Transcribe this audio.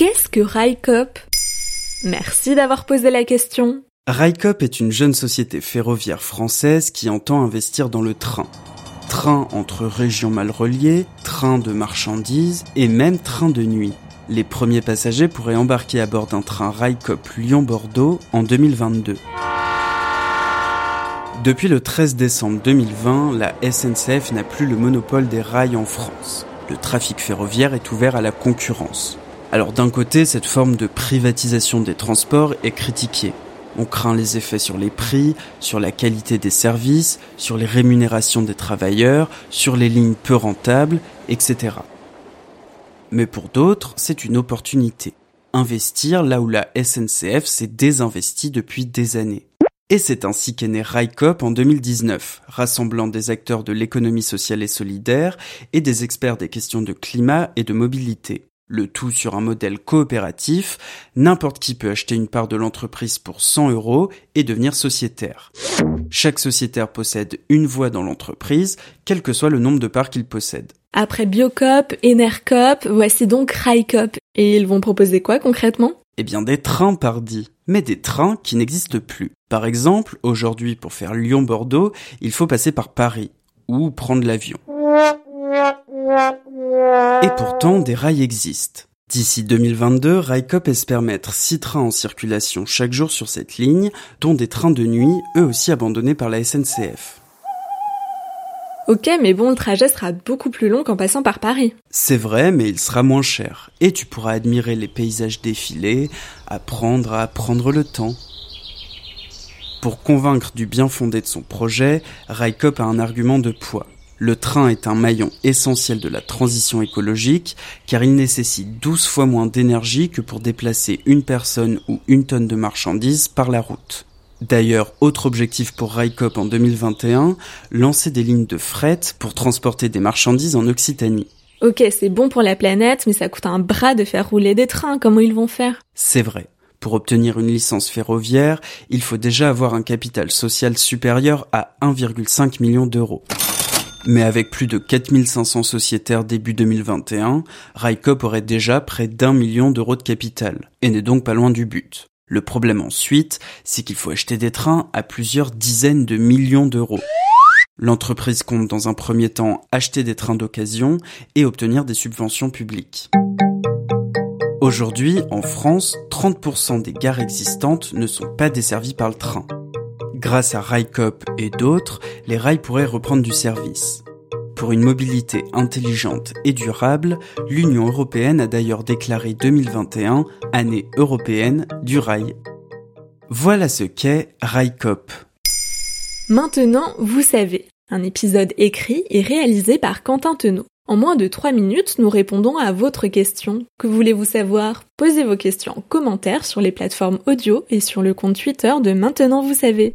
Qu'est-ce que Railcop Merci d'avoir posé la question. Railcop est une jeune société ferroviaire française qui entend investir dans le train. Train entre régions mal reliées, train de marchandises et même train de nuit. Les premiers passagers pourraient embarquer à bord d'un train Railcop Lyon-Bordeaux en 2022. Depuis le 13 décembre 2020, la SNCF n'a plus le monopole des rails en France. Le trafic ferroviaire est ouvert à la concurrence. Alors d'un côté, cette forme de privatisation des transports est critiquée. On craint les effets sur les prix, sur la qualité des services, sur les rémunérations des travailleurs, sur les lignes peu rentables, etc. Mais pour d'autres, c'est une opportunité. Investir là où la SNCF s'est désinvestie depuis des années. Et c'est ainsi qu'est né RICOP en 2019, rassemblant des acteurs de l'économie sociale et solidaire et des experts des questions de climat et de mobilité. Le tout sur un modèle coopératif, n'importe qui peut acheter une part de l'entreprise pour 100 euros et devenir sociétaire. Chaque sociétaire possède une voix dans l'entreprise, quel que soit le nombre de parts qu'il possède. Après Biocop, Enercop, voici donc RICOP. Et ils vont proposer quoi concrètement? Eh bien des trains pardi, mais des trains qui n'existent plus. Par exemple, aujourd'hui pour faire Lyon-Bordeaux, il faut passer par Paris ou prendre l'avion. Et pourtant, des rails existent. D'ici 2022, Railcop espère mettre 6 trains en circulation chaque jour sur cette ligne, dont des trains de nuit, eux aussi abandonnés par la SNCF. Ok, mais bon, le trajet sera beaucoup plus long qu'en passant par Paris. C'est vrai, mais il sera moins cher. Et tu pourras admirer les paysages défilés, apprendre à prendre le temps. Pour convaincre du bien fondé de son projet, Railcop a un argument de poids. Le train est un maillon essentiel de la transition écologique car il nécessite 12 fois moins d'énergie que pour déplacer une personne ou une tonne de marchandises par la route. D'ailleurs, autre objectif pour Railcop en 2021, lancer des lignes de fret pour transporter des marchandises en Occitanie. Ok, c'est bon pour la planète, mais ça coûte un bras de faire rouler des trains, comment ils vont faire? C'est vrai. Pour obtenir une licence ferroviaire, il faut déjà avoir un capital social supérieur à 1,5 million d'euros. Mais avec plus de 4500 sociétaires début 2021, Railcop aurait déjà près d'un million d'euros de capital, et n'est donc pas loin du but. Le problème ensuite, c'est qu'il faut acheter des trains à plusieurs dizaines de millions d'euros. L'entreprise compte dans un premier temps acheter des trains d'occasion et obtenir des subventions publiques. Aujourd'hui, en France, 30% des gares existantes ne sont pas desservies par le train. Grâce à Railcop et d'autres, les rails pourraient reprendre du service. Pour une mobilité intelligente et durable, l'Union européenne a d'ailleurs déclaré 2021 année européenne du rail. Voilà ce qu'est Railcop. Maintenant, vous savez, un épisode écrit et réalisé par Quentin Tenot. En moins de 3 minutes, nous répondons à votre question. Que voulez-vous savoir? Posez vos questions en commentaire sur les plateformes audio et sur le compte Twitter de Maintenant vous savez.